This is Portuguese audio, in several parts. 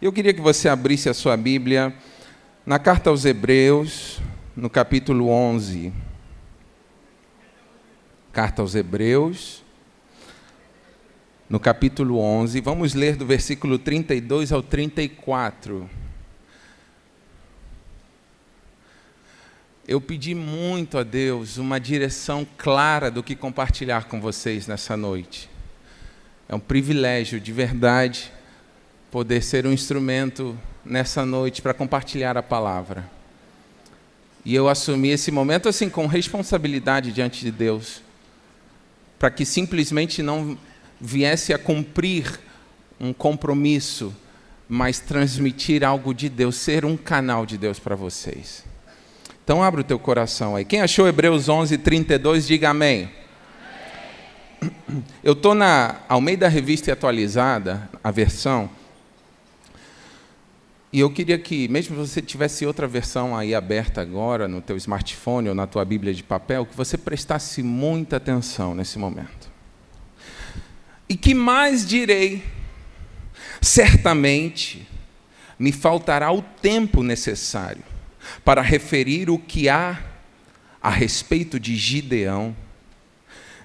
Eu queria que você abrisse a sua Bíblia na carta aos Hebreus, no capítulo 11. Carta aos Hebreus, no capítulo 11. Vamos ler do versículo 32 ao 34. Eu pedi muito a Deus uma direção clara do que compartilhar com vocês nessa noite. É um privilégio de verdade poder ser um instrumento nessa noite para compartilhar a palavra. E eu assumi esse momento assim com responsabilidade diante de Deus, para que simplesmente não viesse a cumprir um compromisso, mas transmitir algo de Deus, ser um canal de Deus para vocês. Então abre o teu coração aí. Quem achou Hebreus 11, 32, diga amém. Eu estou na Almeida Revista Atualizada, a versão, e eu queria que, mesmo se você tivesse outra versão aí aberta agora no teu smartphone ou na tua Bíblia de papel, que você prestasse muita atenção nesse momento. E que mais direi? Certamente me faltará o tempo necessário para referir o que há a respeito de Gideão,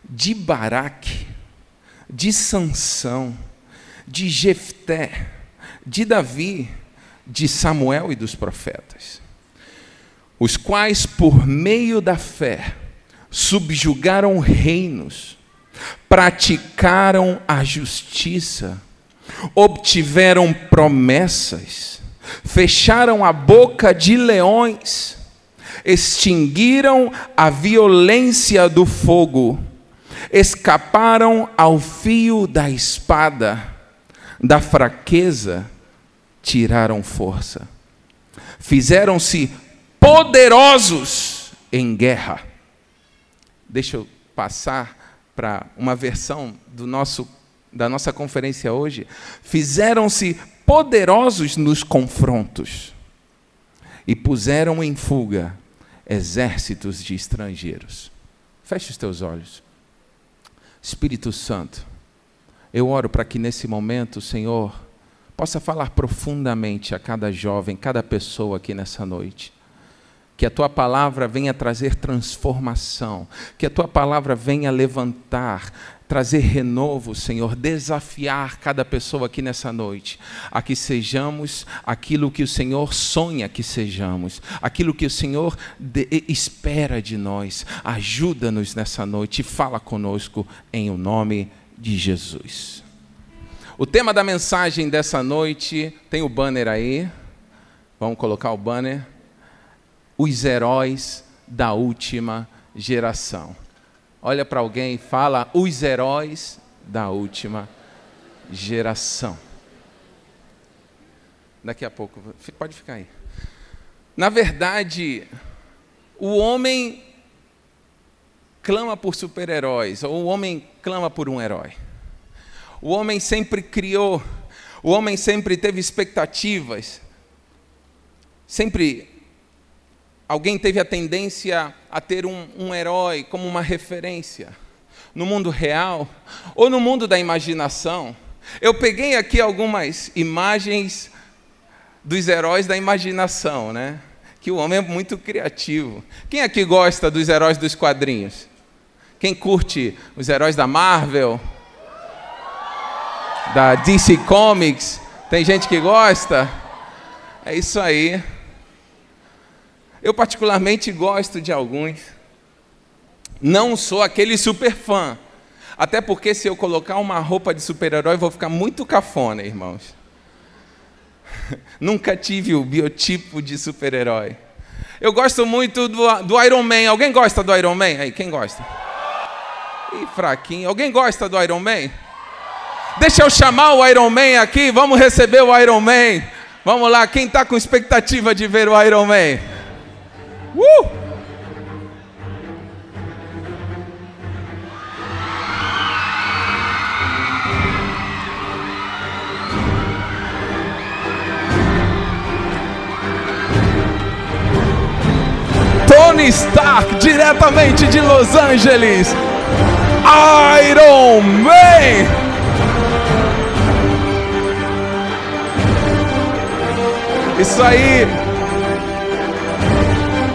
de Baraque, de Sansão, de Jefté, de Davi, de Samuel e dos profetas, os quais, por meio da fé, subjugaram reinos, praticaram a justiça, obtiveram promessas, fecharam a boca de leões, extinguiram a violência do fogo, escaparam ao fio da espada, da fraqueza, tiraram força, fizeram-se poderosos em guerra. Deixa eu passar para uma versão do nosso da nossa conferência hoje, fizeram-se poderosos nos confrontos e puseram em fuga exércitos de estrangeiros. Feche os teus olhos. Espírito Santo, eu oro para que nesse momento, Senhor, possa falar profundamente a cada jovem, cada pessoa aqui nessa noite. Que a tua palavra venha trazer transformação, que a tua palavra venha levantar, trazer renovo, Senhor, desafiar cada pessoa aqui nessa noite, a que sejamos aquilo que o Senhor sonha que sejamos, aquilo que o Senhor de, espera de nós. Ajuda-nos nessa noite fala conosco em o nome de Jesus. O tema da mensagem dessa noite tem o banner aí. Vamos colocar o banner. Os heróis da última geração. Olha para alguém e fala: os heróis da última geração. Daqui a pouco, pode ficar aí. Na verdade, o homem clama por super-heróis, ou o homem clama por um herói. O homem sempre criou, o homem sempre teve expectativas. Sempre alguém teve a tendência a ter um, um herói como uma referência. No mundo real ou no mundo da imaginação. Eu peguei aqui algumas imagens dos heróis da imaginação, né? Que o homem é muito criativo. Quem aqui gosta dos heróis dos quadrinhos? Quem curte os heróis da Marvel? Da DC Comics. Tem gente que gosta? É isso aí. Eu particularmente gosto de alguns. Não sou aquele super fã. Até porque se eu colocar uma roupa de super-herói, vou ficar muito cafona, irmãos. Nunca tive o biotipo de super-herói. Eu gosto muito do, do Iron Man. Alguém gosta do Iron Man? Aí, quem gosta? Ih, fraquinho. Alguém gosta do Iron Man? Deixa eu chamar o Iron Man aqui, vamos receber o Iron Man. Vamos lá, quem está com expectativa de ver o Iron Man? Uh! Tony Stark, diretamente de Los Angeles. Iron Man! Isso aí.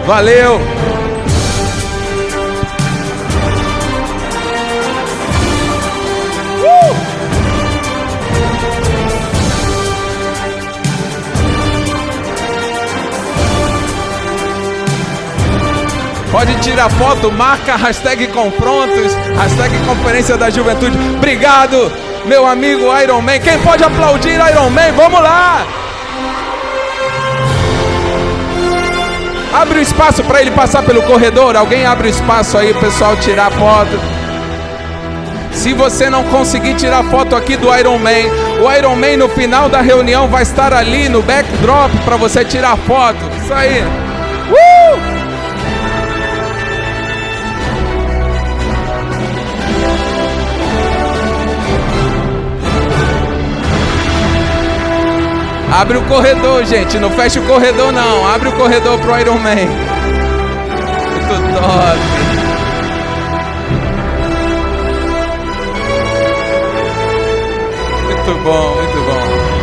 Valeu. Pode tirar foto, marca hashtag confrontos, hashtag conferência da juventude. Obrigado, meu amigo Iron Man. Quem pode aplaudir Iron Man? Vamos lá! Abre o espaço para ele passar pelo corredor. Alguém abre o espaço aí, pessoal, tirar foto. Se você não conseguir tirar foto aqui do Iron Man, o Iron Man no final da reunião vai estar ali no backdrop para você tirar foto. Isso aí. Abre o corredor, gente. Não fecha o corredor, não. Abre o corredor pro Iron Man. Muito top. Muito bom, muito bom.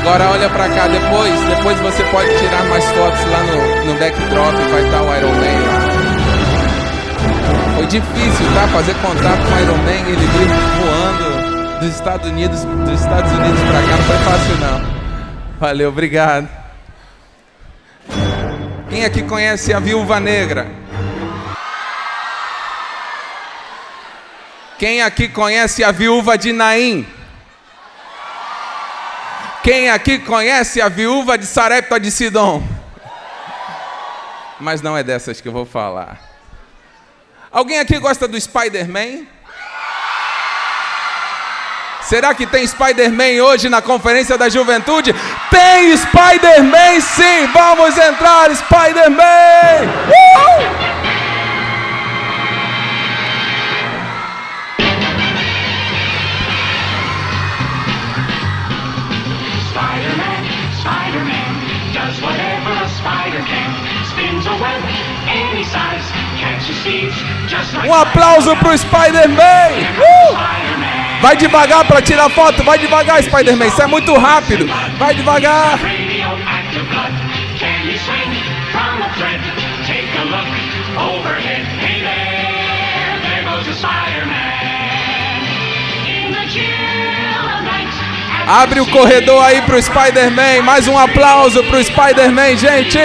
Agora olha pra cá depois. Depois você pode tirar mais fotos lá no, no backdrop. Vai estar o Iron Man lá. Foi difícil, tá? Fazer contato com o Iron Man. Ele dos Estados Unidos, dos Estados Unidos para cá não foi fácil não. Valeu, obrigado. Quem aqui conhece a Viúva Negra? Quem aqui conhece a Viúva de Naim? Quem aqui conhece a Viúva de Sarepta de Sidom? Mas não é dessas que eu vou falar. Alguém aqui gosta do Spider-Man? Será que tem Spider-Man hoje na conferência da juventude? Tem Spider-Man sim! Vamos entrar, Spider-Man! Uh! Um aplauso para o Spider-Man! Uh! Vai devagar para tirar foto, vai devagar, Spider-Man. Isso é muito rápido. Vai devagar. Abre o corredor aí pro Spider-Man. Mais um aplauso pro Spider-Man, gente.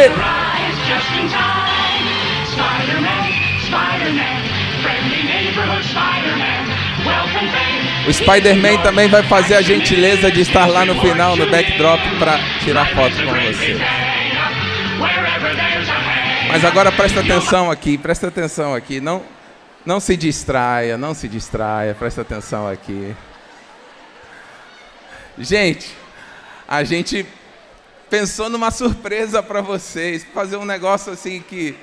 O Spider-Man também vai fazer a gentileza de estar lá no final, no backdrop, para tirar foto com você. Mas agora presta atenção aqui, presta atenção aqui. Não, não se distraia, não se distraia, presta atenção aqui. Gente, a gente pensou numa surpresa para vocês, fazer um negócio assim que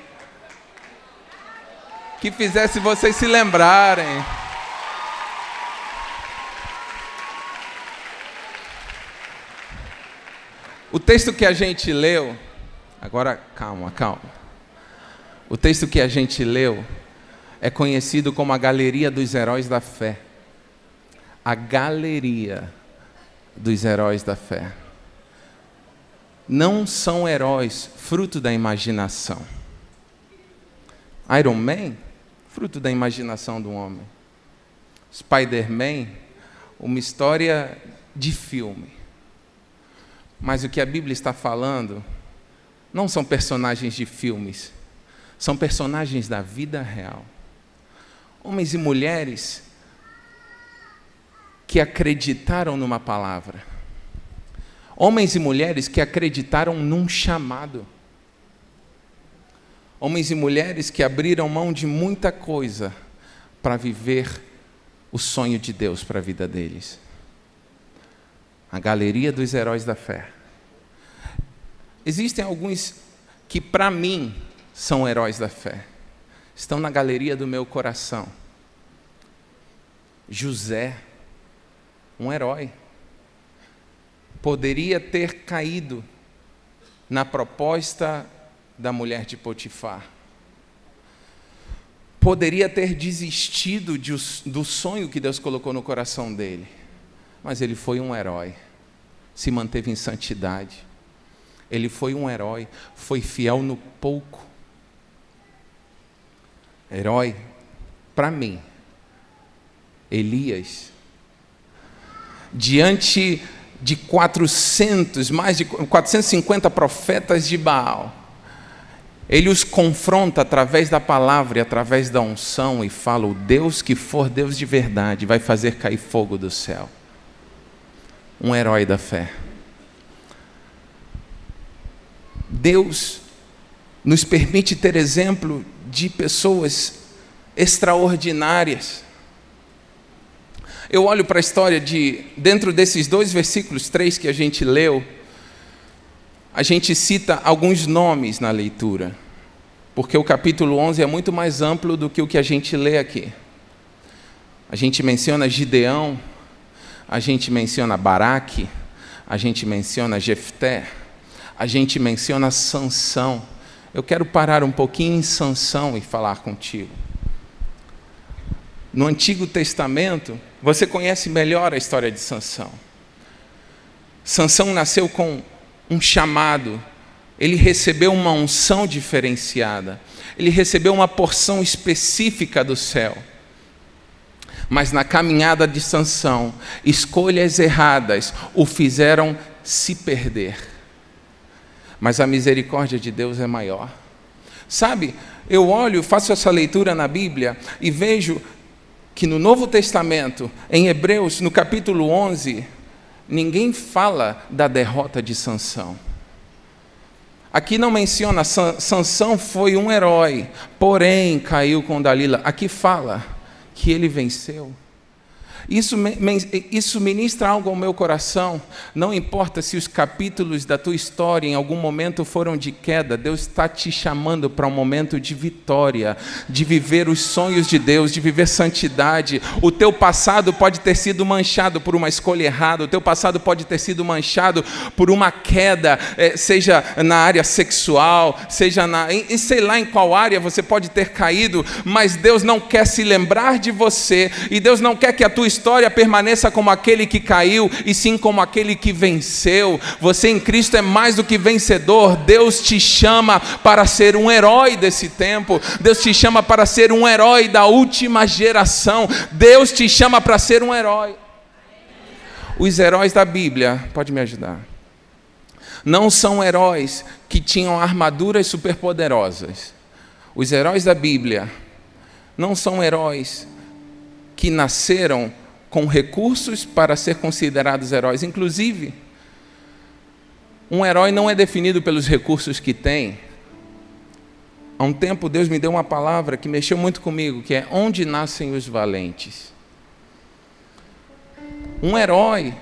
que fizesse vocês se lembrarem. O texto que a gente leu, agora calma, calma. O texto que a gente leu é conhecido como a Galeria dos Heróis da Fé. A Galeria dos Heróis da Fé. Não são heróis fruto da imaginação. Iron Man, fruto da imaginação do homem. Spider-Man, uma história de filme. Mas o que a Bíblia está falando não são personagens de filmes, são personagens da vida real. Homens e mulheres que acreditaram numa palavra. Homens e mulheres que acreditaram num chamado. Homens e mulheres que abriram mão de muita coisa para viver o sonho de Deus para a vida deles a galeria dos heróis da fé. Existem alguns que, para mim, são heróis da fé. Estão na galeria do meu coração. José, um herói, poderia ter caído na proposta da mulher de Potifar. Poderia ter desistido de, do sonho que Deus colocou no coração dele mas ele foi um herói. se manteve em santidade. Ele foi um herói, foi fiel no pouco. Herói, para mim, Elias, diante de 400, mais de 450 profetas de Baal, ele os confronta através da palavra e através da unção e fala: O Deus que for Deus de verdade vai fazer cair fogo do céu. Um herói da fé. Deus nos permite ter exemplo de pessoas extraordinárias. Eu olho para a história de, dentro desses dois versículos, três que a gente leu, a gente cita alguns nomes na leitura, porque o capítulo 11 é muito mais amplo do que o que a gente lê aqui. A gente menciona Gideão, a gente menciona Baraque, a gente menciona Jefté, a gente menciona Sansão. Eu quero parar um pouquinho em Sansão e falar contigo. No Antigo Testamento, você conhece melhor a história de Sansão. Sansão nasceu com um chamado, ele recebeu uma unção diferenciada, ele recebeu uma porção específica do céu. Mas na caminhada de Sansão, escolhas erradas o fizeram se perder mas a misericórdia de Deus é maior. Sabe, eu olho, faço essa leitura na Bíblia e vejo que no Novo Testamento, em Hebreus, no capítulo 11, ninguém fala da derrota de Sansão. Aqui não menciona Sansão foi um herói, porém caiu com Dalila. Aqui fala que ele venceu. Isso, isso ministra algo ao meu coração. Não importa se os capítulos da tua história em algum momento foram de queda, Deus está te chamando para um momento de vitória, de viver os sonhos de Deus, de viver santidade. O teu passado pode ter sido manchado por uma escolha errada, o teu passado pode ter sido manchado por uma queda, eh, seja na área sexual, seja na. Sei lá em qual área você pode ter caído, mas Deus não quer se lembrar de você e Deus não quer que a tua história permaneça como aquele que caiu, e sim como aquele que venceu. Você em Cristo é mais do que vencedor. Deus te chama para ser um herói desse tempo. Deus te chama para ser um herói da última geração. Deus te chama para ser um herói. Os heróis da Bíblia, pode me ajudar? Não são heróis que tinham armaduras superpoderosas. Os heróis da Bíblia não são heróis que nasceram com recursos para ser considerados heróis. Inclusive, um herói não é definido pelos recursos que tem. Há um tempo Deus me deu uma palavra que mexeu muito comigo, que é onde nascem os valentes. Um herói.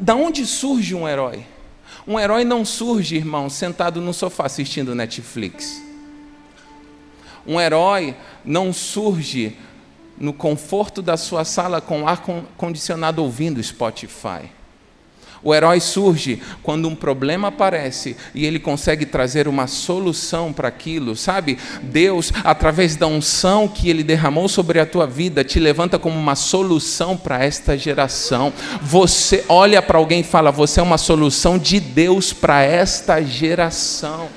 Da onde surge um herói? Um herói não surge, irmão, sentado no sofá assistindo Netflix. Um herói não surge no conforto da sua sala com ar condicionado ouvindo Spotify. O herói surge quando um problema aparece e ele consegue trazer uma solução para aquilo, sabe? Deus, através da unção que ele derramou sobre a tua vida, te levanta como uma solução para esta geração. Você olha para alguém e fala: Você é uma solução de Deus para esta geração.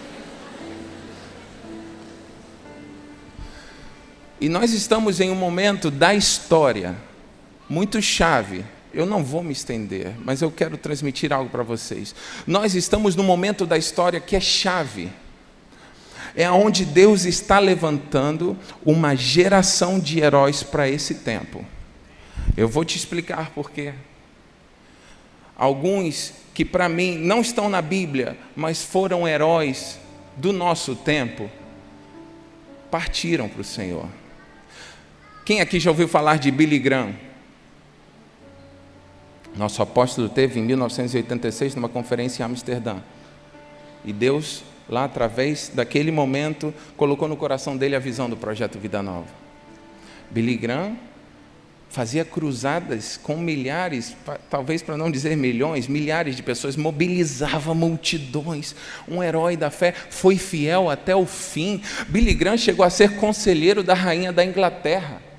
E nós estamos em um momento da história muito chave. Eu não vou me estender, mas eu quero transmitir algo para vocês. Nós estamos num momento da história que é chave. É onde Deus está levantando uma geração de heróis para esse tempo. Eu vou te explicar por quê. Alguns que para mim não estão na Bíblia, mas foram heróis do nosso tempo, partiram para o Senhor. Quem aqui já ouviu falar de Billy Graham? Nosso apóstolo teve em 1986 numa conferência em Amsterdã. E Deus, lá através daquele momento, colocou no coração dele a visão do projeto Vida Nova. Billy Graham fazia cruzadas com milhares, talvez para não dizer milhões, milhares de pessoas, mobilizava multidões. Um herói da fé foi fiel até o fim. Billy Graham chegou a ser conselheiro da rainha da Inglaterra.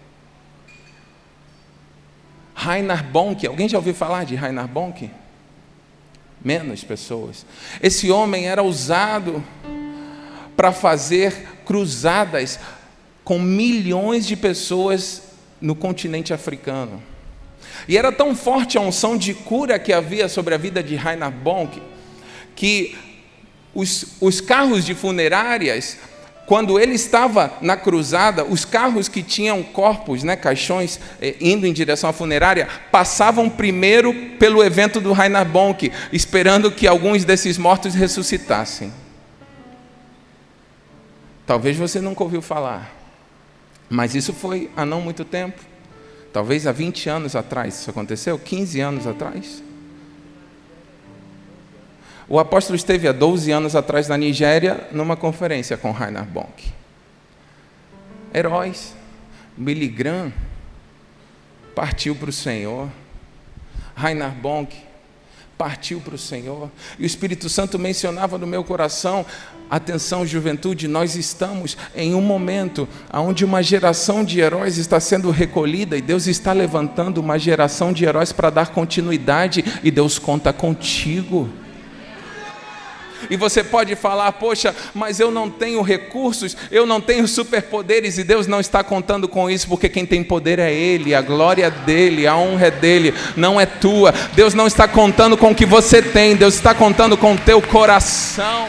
Reinhard Bonk, alguém já ouviu falar de Reinhard Bonk? Menos pessoas. Esse homem era usado para fazer cruzadas com milhões de pessoas no continente africano. E era tão forte a unção de cura que havia sobre a vida de Reinhard Bonk, que os, os carros de funerárias, quando ele estava na cruzada, os carros que tinham corpos, né, caixões, eh, indo em direção à funerária, passavam primeiro pelo evento do Reinhard Bonk, esperando que alguns desses mortos ressuscitassem. Talvez você nunca ouviu falar, mas isso foi há não muito tempo. Talvez há 20 anos atrás isso aconteceu, 15 anos atrás. O apóstolo esteve há 12 anos atrás na Nigéria numa conferência com Reinhard Bonk. Heróis. Billy Graham partiu para o Senhor. Reinhard Bonk partiu para o Senhor. E o Espírito Santo mencionava no meu coração: atenção, juventude, nós estamos em um momento onde uma geração de heróis está sendo recolhida e Deus está levantando uma geração de heróis para dar continuidade e Deus conta contigo. E você pode falar, poxa, mas eu não tenho recursos, eu não tenho superpoderes, e Deus não está contando com isso, porque quem tem poder é Ele, a glória é dele, a honra é dele, não é tua. Deus não está contando com o que você tem, Deus está contando com o teu coração.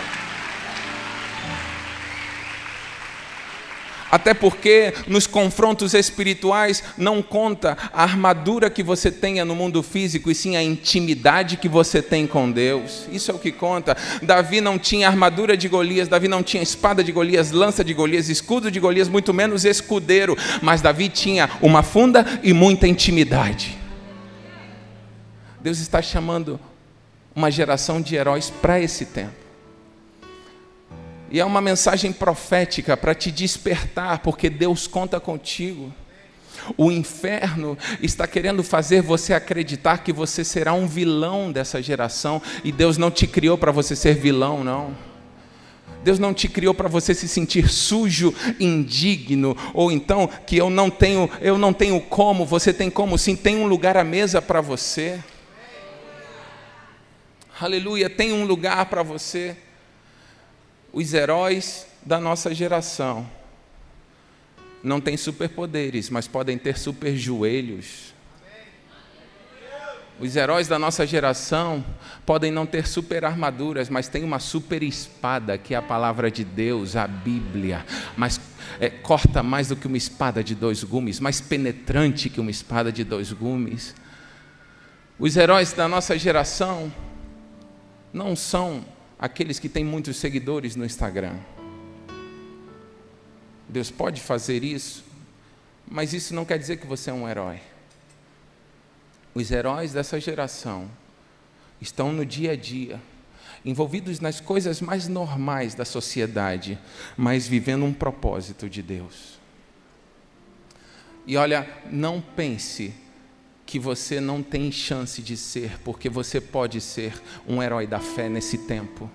Até porque nos confrontos espirituais não conta a armadura que você tenha no mundo físico, e sim a intimidade que você tem com Deus. Isso é o que conta. Davi não tinha armadura de Golias, Davi não tinha espada de Golias, lança de Golias, escudo de Golias, muito menos escudeiro, mas Davi tinha uma funda e muita intimidade. Deus está chamando uma geração de heróis para esse tempo. E é uma mensagem profética para te despertar, porque Deus conta contigo. O inferno está querendo fazer você acreditar que você será um vilão dessa geração, e Deus não te criou para você ser vilão, não. Deus não te criou para você se sentir sujo, indigno, ou então que eu não tenho, eu não tenho como, você tem como sim, tem um lugar à mesa para você. Aleluia, tem um lugar para você os heróis da nossa geração não têm superpoderes, mas podem ter super joelhos. Os heróis da nossa geração podem não ter super armaduras, mas têm uma super espada, que é a palavra de Deus, a Bíblia. Mas é, corta mais do que uma espada de dois gumes, mais penetrante que uma espada de dois gumes. Os heróis da nossa geração não são aqueles que têm muitos seguidores no Instagram. Deus pode fazer isso, mas isso não quer dizer que você é um herói. Os heróis dessa geração estão no dia a dia, envolvidos nas coisas mais normais da sociedade, mas vivendo um propósito de Deus. E olha, não pense que você não tem chance de ser, porque você pode ser um herói da fé nesse tempo.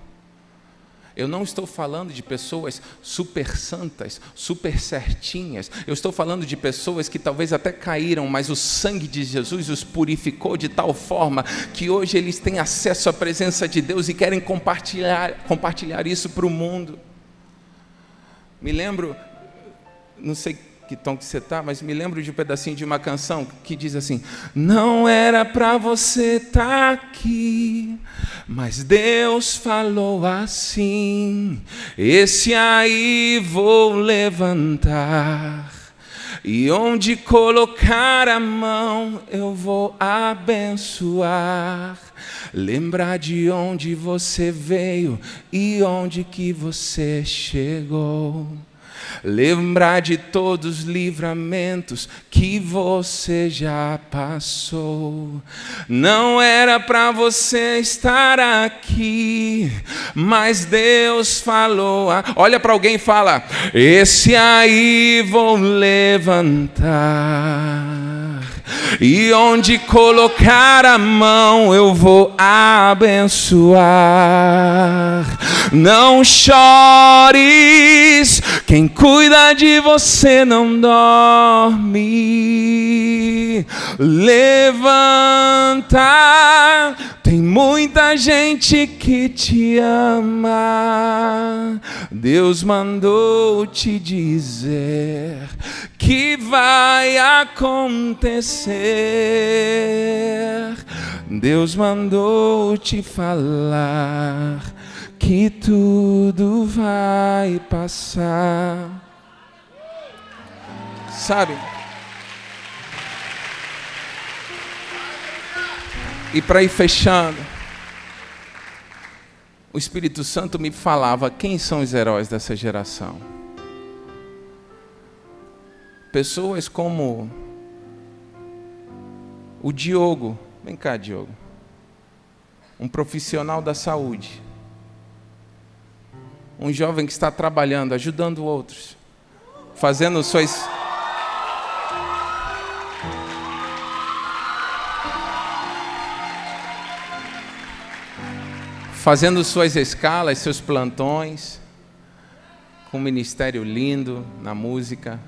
Eu não estou falando de pessoas super santas, super certinhas. Eu estou falando de pessoas que talvez até caíram, mas o sangue de Jesus os purificou de tal forma que hoje eles têm acesso à presença de Deus e querem compartilhar, compartilhar isso para o mundo. Me lembro, não sei que tom que você está, mas me lembro de um pedacinho de uma canção que diz assim: Não era para você estar tá aqui, mas Deus falou assim: Esse aí vou levantar. E onde colocar a mão, eu vou abençoar. Lembrar de onde você veio e onde que você chegou. Lembrar de todos os livramentos que você já passou. Não era para você estar aqui, mas Deus falou. Olha para alguém e fala: Esse aí vou levantar. E onde colocar a mão eu vou abençoar. Não chores, quem cuida de você não dorme. Levanta, tem muita gente que te ama. Deus mandou te dizer que vai acontecer. Deus mandou te falar que tudo vai passar. Sabe? E para ir fechando, o Espírito Santo me falava quem são os heróis dessa geração. Pessoas como o Diogo, vem cá, Diogo, um profissional da saúde, um jovem que está trabalhando, ajudando outros, fazendo suas fazendo suas escalas, seus plantões, com um ministério lindo na música,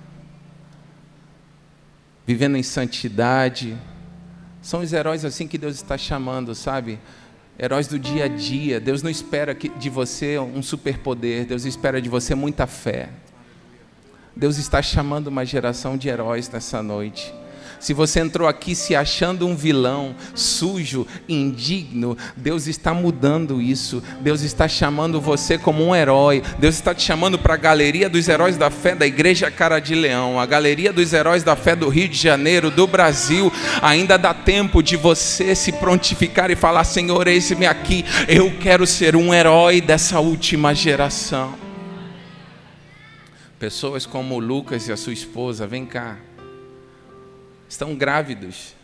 vivendo em santidade. São os heróis assim que Deus está chamando, sabe? Heróis do dia a dia. Deus não espera de você um superpoder, Deus espera de você muita fé. Deus está chamando uma geração de heróis nessa noite. Se você entrou aqui se achando um vilão, sujo, indigno, Deus está mudando isso. Deus está chamando você como um herói. Deus está te chamando para a galeria dos heróis da fé da Igreja Cara de Leão, a galeria dos heróis da fé do Rio de Janeiro, do Brasil. Ainda dá tempo de você se prontificar e falar: Senhor, eis-me aqui. Eu quero ser um herói dessa última geração. Pessoas como Lucas e a sua esposa, vem cá estão grávidos.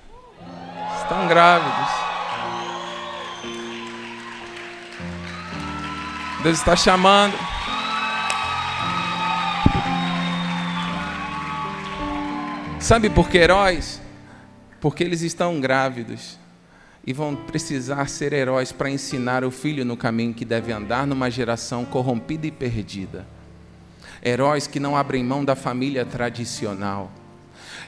Estão grávidos. Deus está chamando. Sabe por que heróis? Porque eles estão grávidos e vão precisar ser heróis para ensinar o filho no caminho que deve andar numa geração corrompida e perdida. Heróis que não abrem mão da família tradicional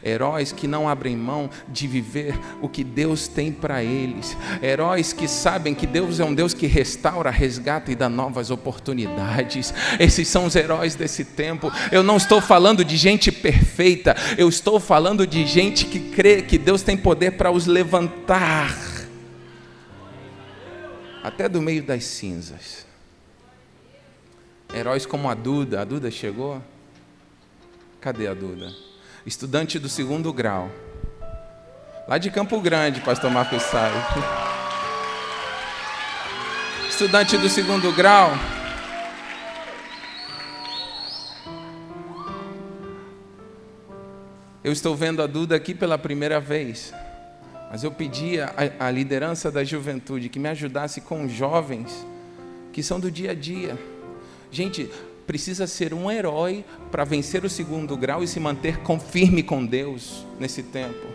heróis que não abrem mão de viver o que Deus tem para eles, heróis que sabem que Deus é um Deus que restaura, resgata e dá novas oportunidades. Esses são os heróis desse tempo. Eu não estou falando de gente perfeita, eu estou falando de gente que crê que Deus tem poder para os levantar até do meio das cinzas. Heróis como a Duda, a Duda chegou? Cadê a Duda? Estudante do segundo grau. Lá de Campo Grande, pastor Marcos Sai. Estudante do segundo grau. Eu estou vendo a Duda aqui pela primeira vez. Mas eu pedi à liderança da juventude que me ajudasse com jovens que são do dia a dia. Gente, precisa ser um herói para vencer o segundo grau e se manter firme com Deus nesse tempo.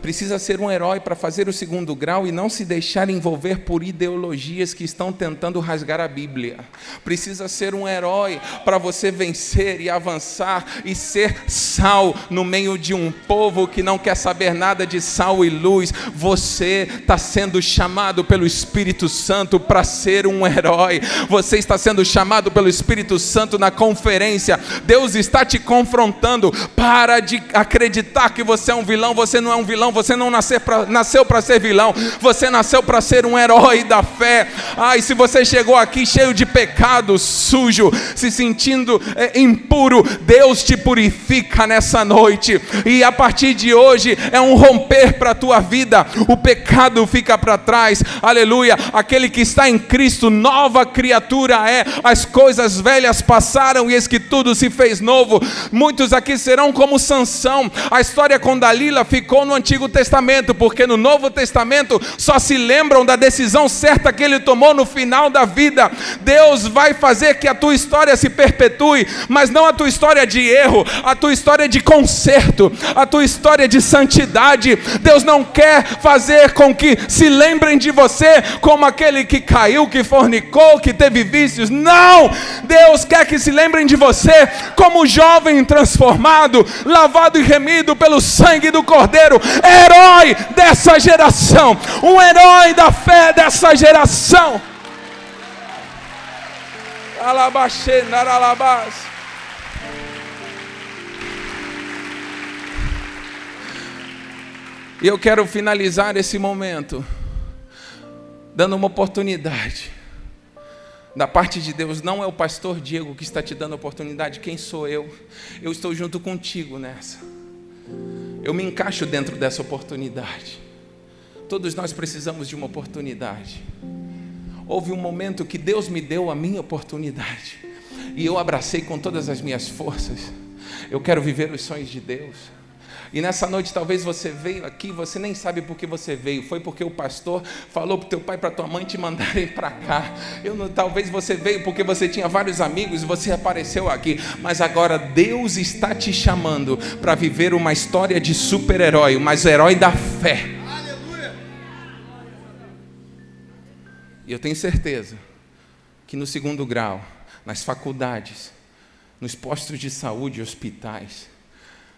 Precisa ser um herói para fazer o segundo grau e não se deixar envolver por ideologias que estão tentando rasgar a Bíblia. Precisa ser um herói para você vencer e avançar e ser sal no meio de um povo que não quer saber nada de sal e luz. Você está sendo chamado pelo Espírito Santo para ser um herói. Você está sendo chamado pelo Espírito Santo na conferência. Deus está te confrontando. Para de acreditar que você é um vilão. Você não é um vilão. Você não nasceu para ser vilão. Você nasceu para ser um herói da fé. Ai, se você chegou aqui cheio de pecado, sujo, se sentindo é, impuro, Deus te purifica nessa noite. E a partir de hoje é um romper para a tua vida. O pecado fica para trás. Aleluia. Aquele que está em Cristo, nova criatura é. As coisas velhas passaram e eis que tudo se fez novo. Muitos aqui serão como Sansão. A história com com Dalila ficou no Antigo Testamento, porque no Novo Testamento só se lembram da decisão certa que ele tomou no final da vida. Deus vai fazer que a tua história se perpetue, mas não a tua história de erro, a tua história de conserto, a tua história de santidade. Deus não quer fazer com que se lembrem de você como aquele que caiu, que fornicou, que teve vícios. Não! Deus quer que se lembrem de você como jovem transformado, lavado e remido pelo sangue do Cordeiro, herói dessa geração, um herói da fé dessa geração. Alabaxê, naralabás. E eu quero finalizar esse momento dando uma oportunidade. Da parte de Deus, não é o pastor Diego que está te dando oportunidade, quem sou eu? Eu estou junto contigo nessa. Eu me encaixo dentro dessa oportunidade. Todos nós precisamos de uma oportunidade. Houve um momento que Deus me deu a minha oportunidade, e eu abracei com todas as minhas forças. Eu quero viver os sonhos de Deus. E nessa noite talvez você veio aqui, você nem sabe por que você veio. Foi porque o pastor falou para teu pai para tua mãe te mandarem para cá. Eu não, talvez você veio porque você tinha vários amigos e você apareceu aqui. Mas agora Deus está te chamando para viver uma história de super-herói, mas herói da fé. E eu tenho certeza que no segundo grau, nas faculdades, nos postos de saúde, hospitais,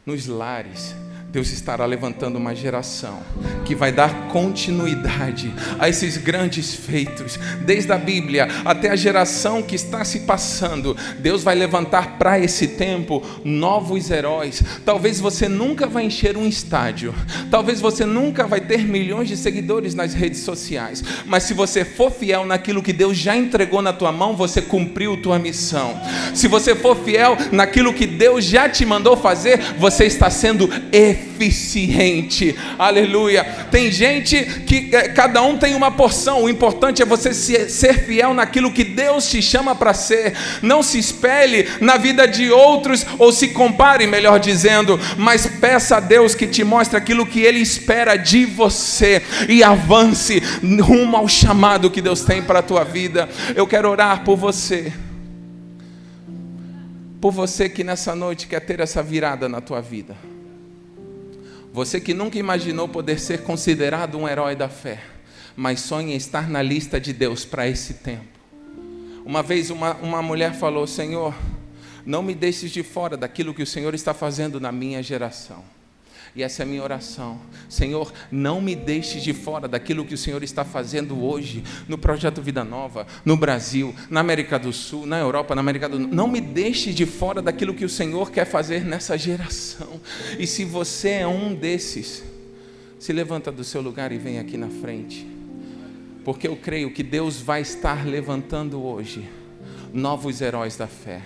nos lares, Deus estará levantando uma geração que vai dar continuidade a esses grandes feitos, desde a Bíblia até a geração que está se passando. Deus vai levantar para esse tempo novos heróis. Talvez você nunca vai encher um estádio, talvez você nunca vai ter milhões de seguidores nas redes sociais, mas se você for fiel naquilo que Deus já entregou na tua mão, você cumpriu tua missão. Se você for fiel naquilo que Deus já te mandou fazer, você está sendo eficiente. Aleluia. Tem gente que é, cada um tem uma porção. O importante é você ser fiel naquilo que Deus te chama para ser. Não se espelhe na vida de outros ou se compare, melhor dizendo, mas peça a Deus que te mostre aquilo que ele espera de você e avance rumo ao chamado que Deus tem para a tua vida. Eu quero orar por você por você que nessa noite quer ter essa virada na tua vida. Você que nunca imaginou poder ser considerado um herói da fé, mas sonha estar na lista de Deus para esse tempo. Uma vez uma, uma mulher falou: Senhor, não me deixes de fora daquilo que o Senhor está fazendo na minha geração. E essa é a minha oração. Senhor, não me deixe de fora daquilo que o Senhor está fazendo hoje no projeto Vida Nova, no Brasil, na América do Sul, na Europa, na América do Norte. Não me deixe de fora daquilo que o Senhor quer fazer nessa geração. E se você é um desses, se levanta do seu lugar e vem aqui na frente. Porque eu creio que Deus vai estar levantando hoje novos heróis da fé,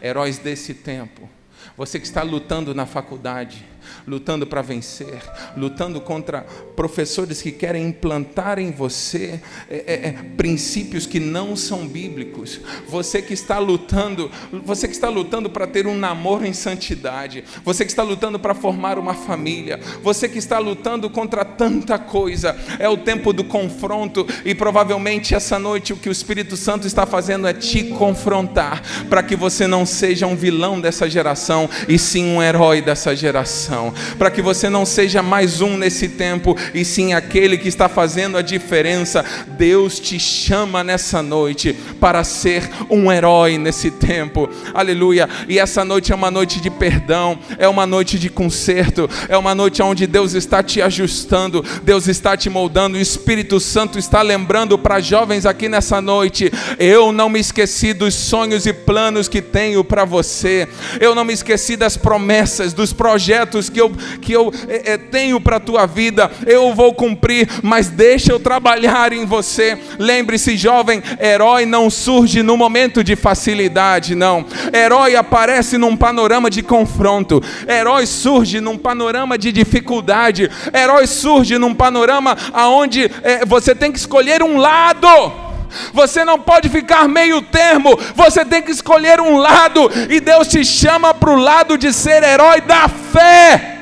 heróis desse tempo. Você que está lutando na faculdade, lutando para vencer, lutando contra professores que querem implantar em você é, é, é, princípios que não são bíblicos. Você que está lutando, você que está lutando para ter um namoro em santidade, você que está lutando para formar uma família, você que está lutando contra tanta coisa. É o tempo do confronto e provavelmente essa noite o que o Espírito Santo está fazendo é te confrontar para que você não seja um vilão dessa geração e sim um herói dessa geração para que você não seja mais um nesse tempo, e sim aquele que está fazendo a diferença. Deus te chama nessa noite para ser um herói nesse tempo, aleluia. E essa noite é uma noite de perdão, é uma noite de conserto, é uma noite onde Deus está te ajustando, Deus está te moldando, o Espírito Santo está lembrando para jovens aqui nessa noite: eu não me esqueci dos sonhos e planos que tenho para você, eu não me esqueci das promessas, dos projetos que eu, que eu é, é, tenho para a tua vida, eu vou cumprir, mas deixa eu trabalhar em você. Lembre-se, jovem, herói não surge no momento de facilidade, não. Herói aparece num panorama de confronto, herói surge num panorama de dificuldade, herói surge num panorama aonde é, você tem que escolher um lado. Você não pode ficar meio termo, você tem que escolher um lado, e Deus te chama para o lado de ser herói da fé.